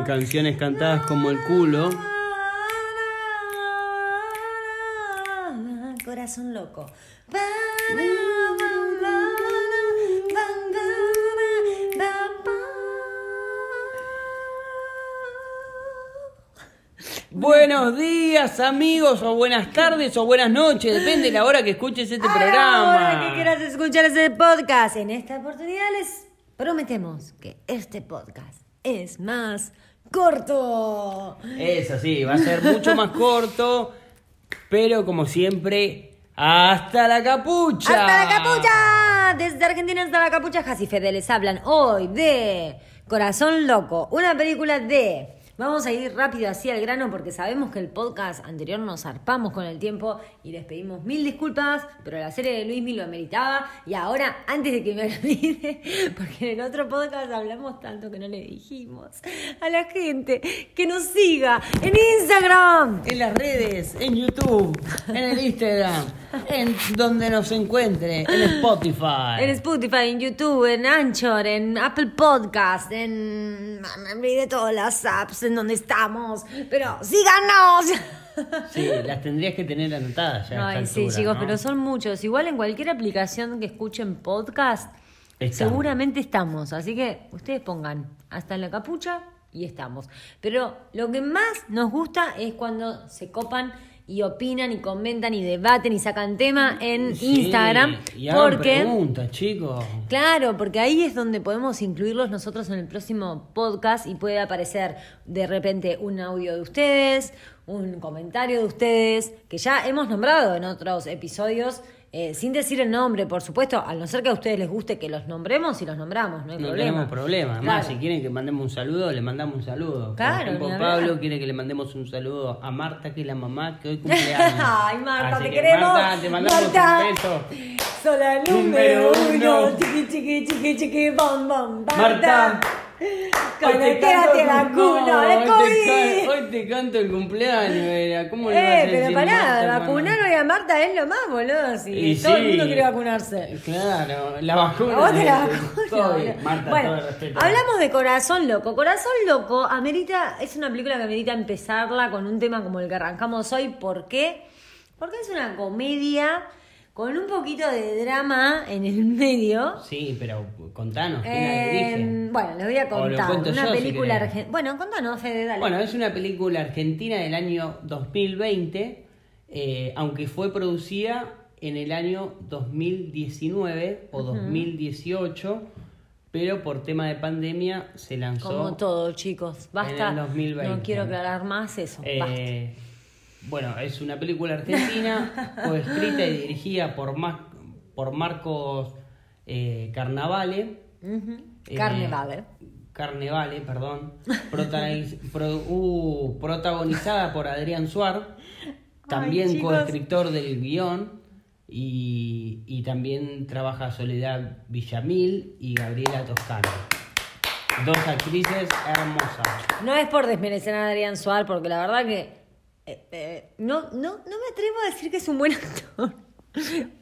En canciones cantadas como el culo. Corazón loco. Buenos días amigos, o buenas tardes, o buenas noches, depende de la hora que escuches este programa. Ahora que quieras escuchar ese podcast, en esta oportunidad les prometemos que este podcast es más corto. Eso sí, va a ser mucho más corto, pero como siempre, hasta la capucha. ¡Hasta la capucha! Desde Argentina hasta la capucha, Jasi Fede les hablan hoy de Corazón Loco, una película de... Vamos a ir rápido así al grano porque sabemos que el podcast anterior nos zarpamos con el tiempo y les pedimos mil disculpas, pero la serie de Luismi lo ameritaba y ahora, antes de que me olvide, porque en el otro podcast hablamos tanto que no le dijimos a la gente que nos siga en Instagram. En las redes, en YouTube, en el Instagram, en donde nos encuentre, en Spotify. En Spotify, en YouTube, en Anchor, en Apple Podcast, en... Me olvidé todas las apps en donde estamos, pero síganos. Sí, las tendrías que tener anotadas ya. a Ay, esta sí, altura, chicos, ¿no? pero son muchos. Igual en cualquier aplicación que escuchen podcast, Estamos. seguramente estamos. Así que ustedes pongan hasta en la capucha y estamos. Pero lo que más nos gusta es cuando se copan y opinan y comentan y debaten y sacan tema en Sí, Instagram. Y porque preguntas, chicos. Claro, porque ahí es donde podemos incluirlos nosotros en el próximo podcast y puede aparecer de repente un audio de ustedes, un comentario de ustedes, que ya hemos nombrado en otros episodios, eh, sin decir el nombre, por supuesto, al no ser que a ustedes les guste que los nombremos y los nombramos, no hay No problema. tenemos problema. Además, Claro. si quieren que mandemos un saludo, le mandamos un saludo. Claro, Por ejemplo. Pablo quiere que le mandemos un saludo a Marta, que es la mamá, que hoy cumpleaños. Ay, Marta, Así te que, queremos. Marta, te mandamos Marta. un beso. Sola Número número uno, uno. chiqui chiqui chiqui chiqui bom bom. Marta. Conectate la vacuna, hoy, de te COVID. hoy te canto el cumpleaños, era. ¿Cómo le vas a Eh, pero pará, vacunar hoy a Marta es lo más, boludo. Si Y todo el mundo quiere vacunarse. Claro, la vacuna. Vos te la. Marta, bueno, todo el respeto. hablamos de Corazón Loco. Corazón Loco amerita, es una película que amerita empezarla con un tema como el que arrancamos hoy. ¿Por qué? Porque es una comedia con un poquito de drama en el medio. Sí, pero contanos, ¿quién la Eh, dirige? bueno, les voy a O lo contar. Una yo, película argentina. Bueno, contanos, Fede, dale. Bueno, es una película argentina del año 2020, eh, aunque fue producida en el año 2019 o 2018, pero por tema de pandemia se lanzó. Como todo, chicos. Basta. En el 2020. No quiero aclarar más eso. basta. Bueno, es una película argentina, fue escrita y dirigida por, Mar- por Marcos eh, Carnavale. Eh, Carnevale. Carnevale, perdón. Protagoniz- pro- uh, protagonizada por Adrián Suar, también coescritor del guion. Y, y también trabaja Soledad Villamil y Gabriela Toscano. Dos actrices hermosas. No es por desmerecer a Adrián Suárez, porque la verdad que eh, eh, no, no, no me atrevo a decir que es un buen actor.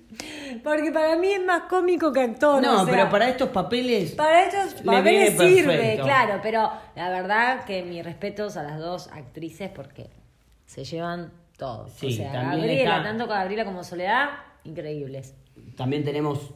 Porque para mí es más cómico que actor. No, o sea, pero para estos papeles. para estos le papeles sirve, perfecto. claro, pero la verdad que mis respetos a las dos actrices porque se llevan todo. Sí, o sea, Gabriela, está- tanto Gabriela como Soledad, increíbles. También tenemos.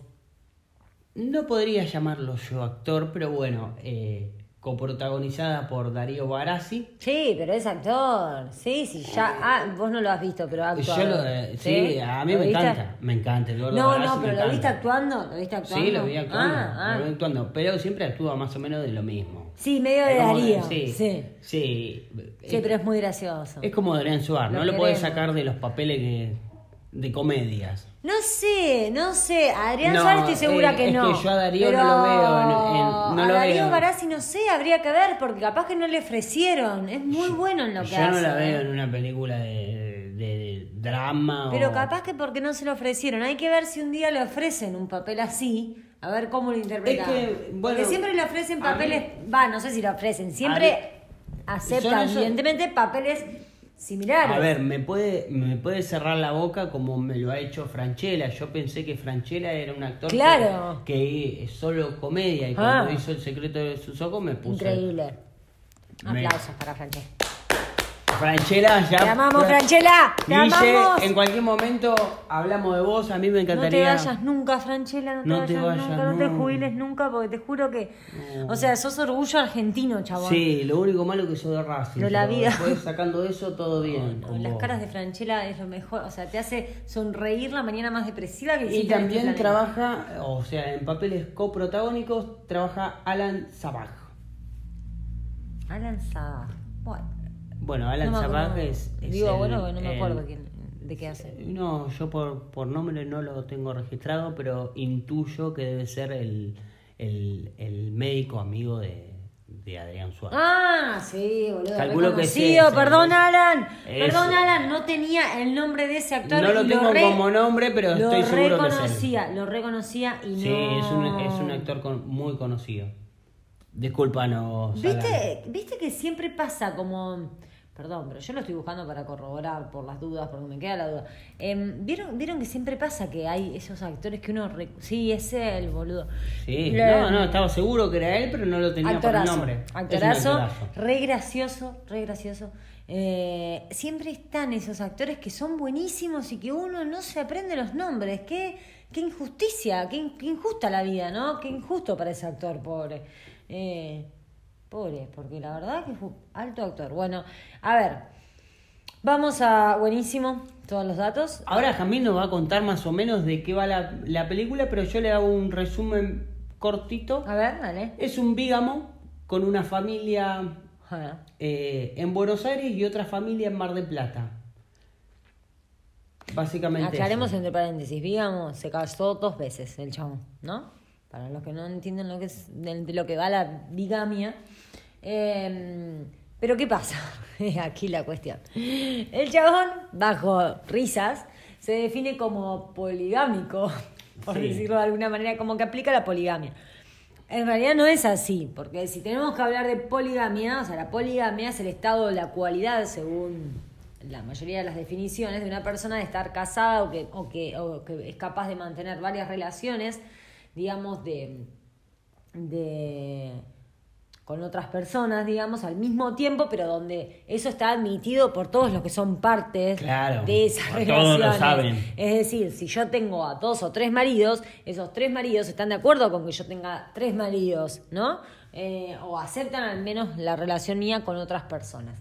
No podría llamarlo yo actor, pero bueno, eh, coprotagonizada por Darío Barassi. Sí, pero es actor. Sí, sí, ya. Ah, vos no lo has visto, pero ha actuado. Yo lo, eh, sí, a mí ¿Lo me viste? encanta, me encanta. No, Barassi no, pero ¿lo viste actuando? ¿Lo viste actuando? Sí, lo vi actuando, Ah, ah. lo vi actuando, pero siempre actúa más o menos de lo mismo. Sí, medio de Darío. Sí, Sí. sí. Sí, pero es muy gracioso. Es como Adrián Suárez, no lo queremos. sacar de los papeles que- de comedias. No sé, no sé. Adrián No, estoy segura eh, que es no. que yo a Darío Pero no lo veo en- en- no a lo Darío. Barassi no sé, habría que ver, porque capaz que no le ofrecieron. Es muy bueno en lo que Yo no hace. la veo en una película de, de- de drama Pero o... capaz que porque no se lo ofrecieron. Hay que ver si un día le ofrecen un papel así, a ver cómo lo interpreta. Es que, bueno, porque siempre le ofrecen papeles, va, no sé si le ofrecen, siempre aceptan, evidentemente, papeles similares. A ver, me puede, me puede cerrar la boca como me lo ha hecho Franchella. Yo pensé que Franchella era un actor que- Claro. que, es solo comedia y Ah. cuando hizo El secreto de sus ojos me puso Increíble. Me- Aplausos para Franchella. Franchella, ya. Te amamos, Franchella. Te Guille, amamos. en cualquier momento hablamos de vos. A mí me No te encantaría. vayas nunca, Franchella, no te, No vayas, te vayas nunca, no te nunca. jubiles nunca, porque te juro que. O sea, sos orgullo argentino, chabón. Sí, lo único malo que soy de Racing. De la vida. Después sacando eso, todo bien. Las vos. caras de Franchella es lo mejor, o sea, te hace sonreír la mañana más depresiva que Y este también trabaja, o sea, en papeles coprotagónicos, trabaja Alan Sabaj. Alan Saga. Bueno, Bueno, Alan no es, es Digo, el- bueno, no me el- acuerdo quién, de qué hace. No, yo por, por nombre no lo tengo registrado, pero intuyo que debe ser el, el, el médico amigo de, de Adrián Suárez. Ah, sí, boludo. Calculo que sí, Perdón. Alan. Perdón, Alan. No tenía el nombre de ese actor. No lo tengo re- como nombre, pero lo estoy seguro que es él. reconocía, Lo reconocía y Sí, no. es un, es un actor con- muy conocido. Discúlpanos. Alan. ¿Viste, ¿Viste que siempre pasa como... Perdón, pero yo lo estoy buscando para corroborar por las dudas, porque me queda la duda. Em, ¿vieron, ¿Vieron que siempre pasa que hay esos actores que uno... re- Sí, es él, boludo. Sí, Le- no, no, estaba seguro que era él, pero no lo tenía por el nombre. Actorazo, actorazo. re gracioso, re gracioso. Eh, siempre están esos actores que son buenísimos y que uno no se aprende los nombres. Qué, qué injusticia, qué, qué injusta la vida, ¿no? Qué injusto para ese actor, pobre. Eh, pobre, porque la verdad que fue alto actor. Bueno, a ver, vamos a... Buenísimo, todos los datos. Ahora Jamil nos va a contar más o menos de qué va la, la película, pero yo le hago un resumen cortito. A ver, dale. Es un bígamo con una familia eh, en Buenos Aires y otra familia en Mar del Plata. Básicamente. Aclaremos eso. entre paréntesis, digamos, se casó dos veces el chabón, ¿no? Para los que no entienden lo que es de lo que va la bigamia. Eh, pero ¿qué pasa? Aquí la cuestión. El chabón, bajo risas, se define como poligámico, por Sí. decirlo de alguna manera, como que aplica la poligamia. En realidad no es así, porque si tenemos que hablar de poligamia, o sea, la poligamia es el estado de la cualidad, según la mayoría de las definiciones, de una persona de estar casada o que, o que, o que es capaz de mantener varias relaciones, digamos, de, de con otras personas, digamos, al mismo tiempo, pero donde eso está admitido por todos los que son partes Claro, de esas todos relaciones. lo saben. Es decir, si yo tengo a dos o tres maridos, esos tres maridos están de acuerdo con que yo tenga tres maridos, ¿no? Eh, o aceptan al menos la relación mía con otras personas.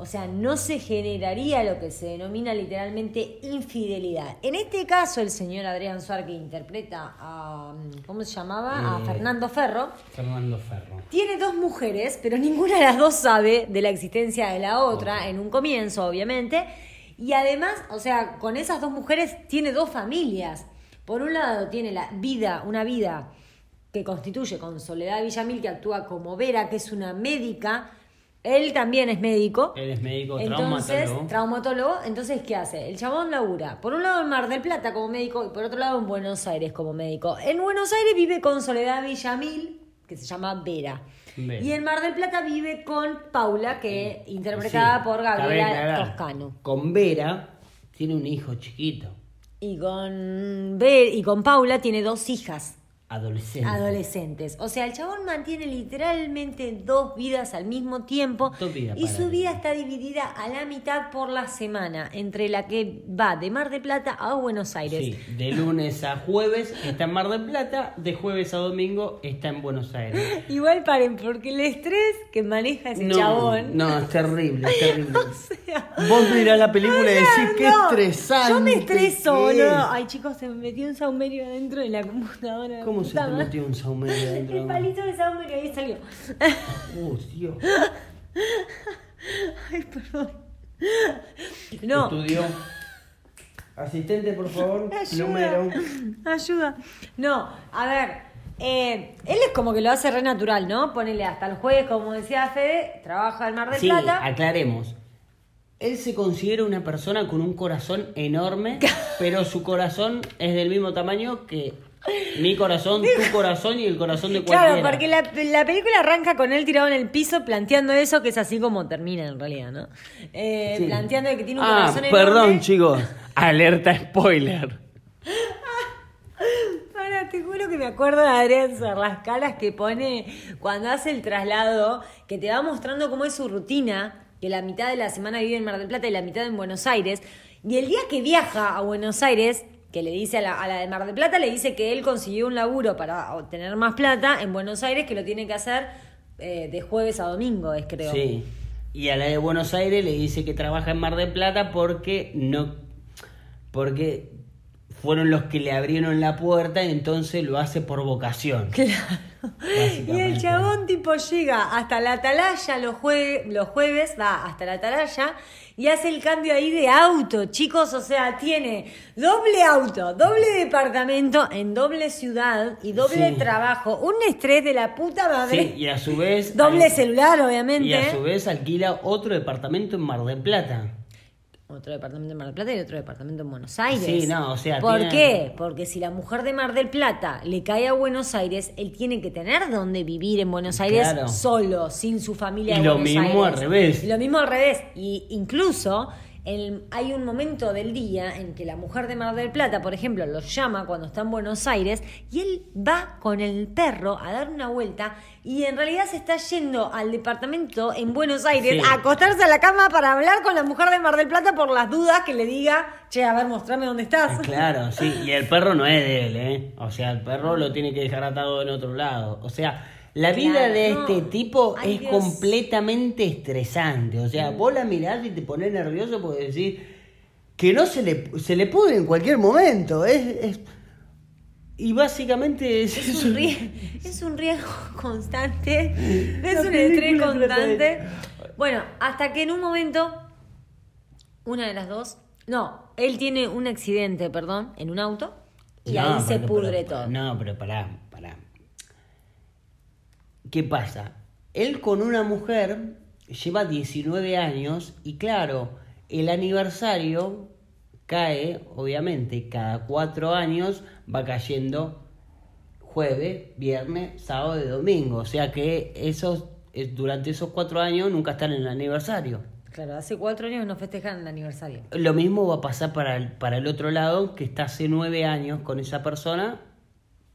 O sea, no se generaría lo que se denomina literalmente infidelidad. En este caso, el señor Adrián Suárez, que interpreta a. ¿Cómo se llamaba? a Eh, Fernando Ferro. Fernando Ferro. Tiene dos mujeres, pero ninguna de las dos sabe de la existencia de la otra, en un comienzo, obviamente. Y además, o sea, con esas dos mujeres tiene dos familias. Por un lado, tiene la vida, una vida que constituye con Soledad Villamil, que actúa como Vera, que es una médica. Él también es médico. Él es médico, Entonces, traumatólogo. traumatólogo. Entonces, ¿qué hace? El chabón labura. Por un lado en Mar del Plata como médico y por otro lado en Buenos Aires como médico. En Buenos Aires vive con Soledad Villamil, que se llama Vera. Vera. Y en Mar del Plata vive con Paula, que interpretada Sí, por Gabriela Toscano. Con Vera tiene un hijo chiquito, Y con, Ver- y con Paula tiene dos hijas. Adolescente. adolescentes. O sea, el chabón mantiene literalmente dos vidas al mismo tiempo Dos vidas y su vida está dividida a la mitad por la semana, entre la que va de Mar de Plata a Buenos Aires. Sí, de lunes a jueves está en Mar del Plata, de jueves a domingo está en Buenos Aires. Igual paren, porque el estrés que maneja ese No, chabón. no, es terrible, es terrible. O sea, Vos mirás la película y decís qué no, estresante. Yo me estreso, que es". ¿no? Ay, chicos, se me metió un saumerio adentro de la computadora. ¿Cómo se Puta te metió un saumerio adentro? El palito de saumerio ahí salió. Oh, Dios. Ay, perdón. No, Estudió. Asistente, por favor. Ayuda. Número. Ayuda. No, a ver. eh, él es como que lo hace re natural, ¿no? Ponele hasta el jueves, como decía Fede, trabaja en Mar del Sí, Plata. aclaremos. Él se considera una persona con un corazón enorme, pero su corazón es del mismo tamaño que mi corazón, tu corazón y el corazón de cualquiera. Claro, porque la, la película arranca con él tirado en el piso planteando eso, que es así como termina en realidad, ¿no? Eh, Sí. Planteando que tiene un Ah, corazón perdón, enorme. chicos. Alerta spoiler. Para te juro que me acuerdo de Adrián Suar, las caras que pone cuando hace el traslado, que te va mostrando cómo es su rutina, que la mitad de la semana vive en Mar del Plata y la mitad en Buenos Aires. Y el día que viaja a Buenos Aires, que le dice a la, a la de Mar del Plata, le dice que él consiguió un laburo para obtener más plata en Buenos Aires, que lo tiene que hacer eh, de jueves a domingo, es creo. Sí. Y a la de Buenos Aires le dice que trabaja en Mar del Plata porque no. Porque fueron los que le abrieron la puerta y entonces lo hace por vocación. Claro. Y el chabón tipo llega hasta la atalaya los, jue- los jueves, va hasta la atalaya y hace el cambio ahí de auto, chicos, o sea, tiene doble auto, doble departamento en doble ciudad y doble Sí. trabajo, un estrés de la puta madre. Sí, y a su vez. Doble al- celular, obviamente. Y a su vez alquila otro departamento en Mar del Plata. Otro departamento en Mar del Plata y otro departamento en Buenos Aires. Sí, no, o sea, ¿Por qué? Porque si la mujer de Mar del Plata le cae a Buenos Aires, él tiene que tener donde vivir en Buenos Aires Claro. solo, sin su familia Y de lo Buenos mismo Aires. al revés. Y lo mismo al revés. Y incluso el- hay un momento del día en que la mujer de Mar del Plata, por ejemplo, lo llama cuando está en Buenos Aires y él va con el perro a dar una vuelta y en realidad se está yendo al departamento en Buenos Aires Sí. a acostarse a la cama para hablar con la mujer de Mar del Plata por las dudas que le diga, che, a ver, mostrame dónde estás. Claro, sí. Y el perro no es de él, ¿eh? O sea, el perro lo tiene que dejar atado en otro lado. O sea, la vida Claro, de no. este tipo Ay, es Dios. completamente estresante. O sea, vos la mirás y te pones nervioso porque decís que no se le, se le pudre en cualquier momento. Es, es- y básicamente es, Es un, rie- es un riesgo constante, es un estrés constante. Bueno, hasta que en un momento, una de las dos, no, él tiene un accidente, perdón, en un auto y No, ahí se pudre todo. No, pero pará, pará. ¿Qué pasa? Él con una mujer lleva 19 años y claro, el aniversario cae, obviamente, cada cuatro años va cayendo jueves, viernes, sábado y domingo. O sea que esos, eh, durante esos cuatro años nunca están en el aniversario. Claro, hace cuatro años no festejan el aniversario. Lo mismo va a pasar para el, para el otro lado, que está hace nueve años con esa persona,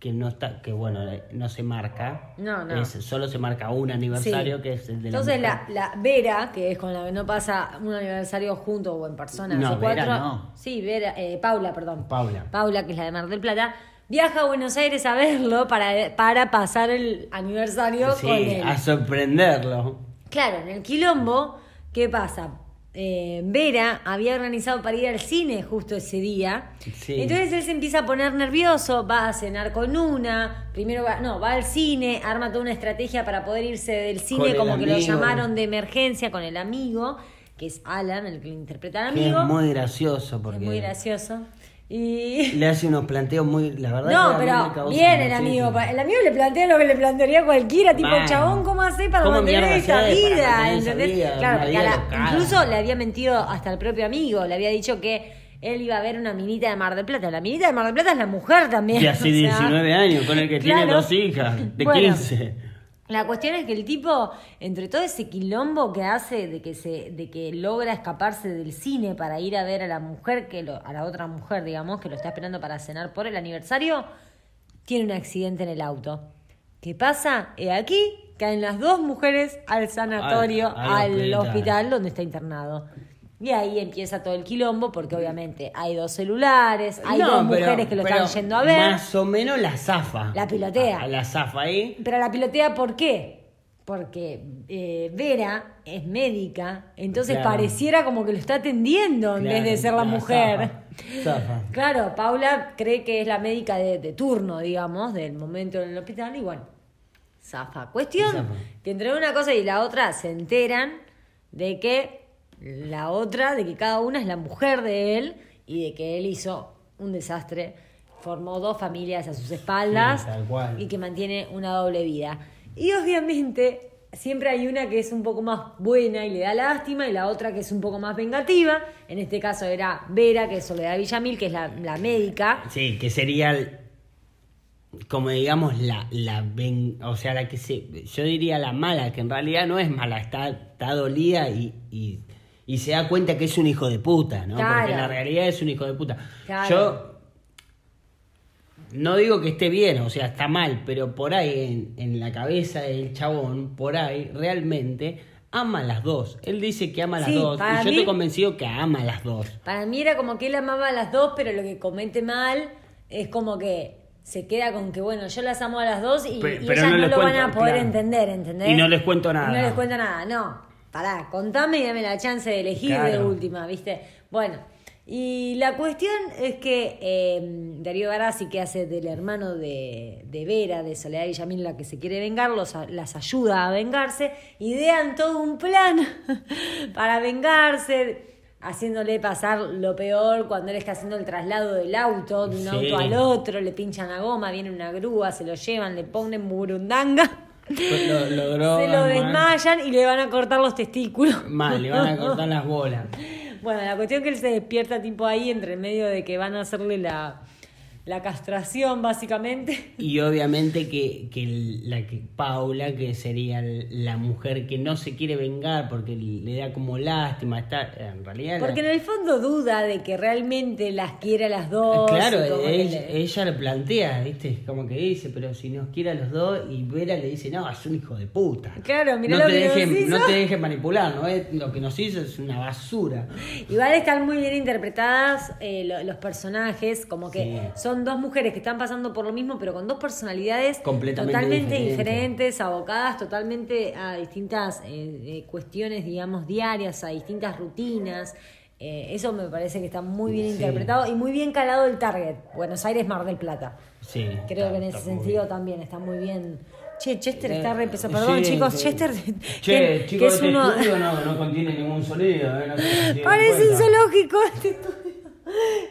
que no está, que bueno, eh, no se marca. No, no. Es- solo se marca un aniversario, Sí. que es el de la Entonces la, la Vera, que es con la que no pasa un aniversario junto o en persona No, Vera cuatro no. Sí, Vera, eh, Paula, perdón. Paula. Paula, que es la de Mar del Plata, viaja a Buenos Aires a verlo para, para pasar el aniversario Sí, con él. a sorprenderlo. Claro, en el quilombo, ¿qué pasa? Eh, Vera había organizado para ir al cine justo ese día. Sí. Entonces él se empieza a poner nervioso, va a cenar con una, primero va, no, va al cine, arma toda una estrategia para poder irse del cine, como que lo llamaron de emergencia con el amigo, que es Alan, el que interpreta al Que amigo. es muy gracioso Es porque muy gracioso. Y le hace unos planteos muy, la verdad. que no, me pero bien el amigo. El amigo le plantea lo que le plantearía cualquiera, tipo, Bueno. chabón, ¿cómo hace para ¿Cómo mantener esa vida? Claro, vida la- incluso le había mentido hasta el propio amigo, le había dicho que él iba a ver una minita de Mar del Plata. La minita de Mar del Plata es la mujer también. Que hace o sea, 19 años, con el que tiene dos hijas, de Bueno, 15. La cuestión es que el tipo, entre todo ese quilombo que hace de que se, de que logra escaparse del cine para ir a ver a la mujer que lo, a la otra mujer, digamos, que lo está esperando para cenar por el aniversario, tiene un accidente en el auto. ¿Qué pasa? He aquí caen las dos mujeres al sanatorio, Al- al, al hospital. hospital. donde está internado. Y ahí empieza todo el quilombo, porque obviamente hay dos celulares, hay No, dos pero- mujeres que lo están yendo a ver. Más o menos la zafa. La pilotea. A- a la zafa ahí. Pero la pilotea, ¿por qué? Porque eh, Vera es médica, entonces Claro. pareciera como que lo está atendiendo en vez de ser la, mujer. zafa, zafa. Claro, Paula cree que es la médica de, de turno, digamos, del momento en el hospital y bueno, zafa. Cuestión Zafa. que entre una cosa y la otra se enteran de que la otra, de que cada una es la mujer de él y de que él hizo un desastre, formó dos familias a sus espaldas Sí, tal cual. y que mantiene una doble vida. Y obviamente siempre hay una que es un poco más buena y le da lástima y la otra que es un poco más vengativa. En este caso era Vera, que es Soledad Villamil, que es la, la médica. Sí, que sería el- como digamos la, la ven- o sea, la que se, yo diría la mala, que en realidad no es mala, está, está dolida y, y, y se da cuenta que es un hijo de puta, ¿no? Claro. Porque en la realidad es un hijo de puta. Claro. Yo no digo que esté bien, o sea, está mal, pero por ahí en, en la cabeza del chabón, por ahí realmente ama a las dos. Él dice que ama a las Sí, dos y yo mí- estoy convencido que ama a las dos. Para mí era como que él amaba a las dos, pero lo que comete mal es como que se queda con que, bueno, yo las amo a las dos y, Pe- y pero ellas no no, lo van a poder claro. entender, ¿entendés? Y no les cuento nada. Y no les cuento nada, no. Pará, contame y dame la chance de elegir de última, ¿viste? Bueno, y la cuestión es que eh, Darío Garazzi, que hace del hermano de, de Vera, de Soledad y Yamil, la que se quiere vengar, los, las ayuda a vengarse, idean todo un plan para vengarse, haciéndole pasar lo peor cuando él está haciendo el traslado del auto, de un Sí. auto al otro, le pinchan la goma, viene una grúa, se lo llevan, le ponen burundanga. Lo, drogan, Se lo mal. desmayan y le van a cortar los testículos. Mal, le van a cortar las bolas. Bueno, la cuestión es que él se despierta tipo ahí entre medio de que van a hacerle la, la castración básicamente. Y obviamente que, que la que Paula, que sería la mujer que no se quiere vengar porque le da como lástima estar, en realidad la- Porque en el fondo duda de que realmente las quiere a las dos. Claro, como que ella, le- ella le plantea, ¿viste? Como que dice, pero si nos quiere a los dos, y Vera le dice, no, es un hijo de puta. Claro, mirá no lo te que nos hizo. No te dejes manipular, ¿no? Es- lo que nos hizo es una basura. Igual están muy bien interpretadas eh, lo- los personajes, como que Sí. son dos mujeres que están pasando por lo mismo, pero con dos personalidades Completamente totalmente diferentes. diferentes, abocadas totalmente a distintas eh, eh, cuestiones, digamos, diarias, a distintas rutinas. Eh, eso me parece que está muy bien Sí. interpretado y muy bien calado el target. Buenos Aires, Mar del Plata. Sí. Creo está- que en ese sentido bien. también está muy bien. Che, Chester Eh, está re pesado. Perdón, sí, chicos. Chester. Che, que, chicos, que es este uno. no, no contiene ningún sonido, ¿eh? No Parece un zoológico este estudio.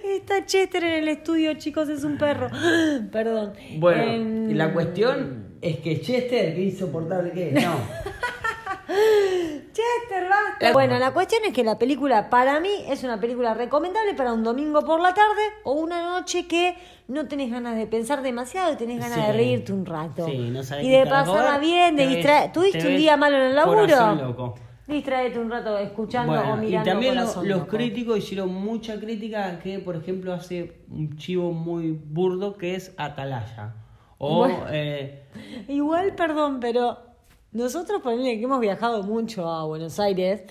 Está Chester en el estudio, chicos, es un perro. Perdón. Bueno, Em, y la cuestión es que Chester, qué insoportable que es, no. Chester, basta. Bueno, la cuestión es que la película, para mí, es una película recomendable para un domingo por la tarde o una noche que no tenés ganas de pensar demasiado y tenés ganas de reírte un rato. Sí, no sabés y de pasarla bien, de distraer. ¿Tuviste te un día malo en el laburo? Corazón loco. Distraete un rato escuchando o Bueno, y mirando también los críticos hicieron mucha crítica que, por ejemplo, hace un chivo muy burdo que es Atalaya. O, Bueno. eh, Igual, perdón, pero nosotros, ponele que hemos viajado mucho a Buenos Aires,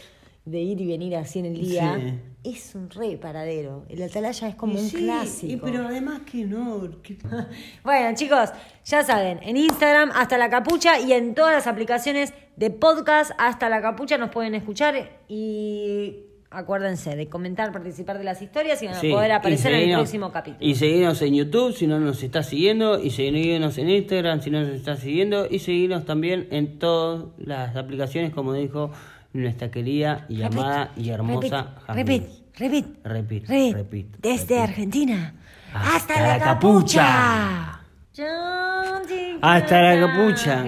de ir y venir así en el día, Sí. es un re paradero. El Atalaya es como un clásico. y pero además que no. que- Bueno, chicos, ya saben, en Instagram hasta la capucha y en todas las aplicaciones de podcast hasta la capucha nos pueden escuchar y acuérdense de comentar, participar de las historias y van a Sí, poder aparecer en el próximo capítulo. Y seguirnos en YouTube si no nos está siguiendo, y seguirnos en Instagram si no nos está siguiendo, y seguirnos también en todas las aplicaciones, como dijo nuestra querida y amada y hermosa repeat, Repeat, repeat. repeat, Desde repeat. Argentina Hasta hasta, la la capucha. Hasta la capucha.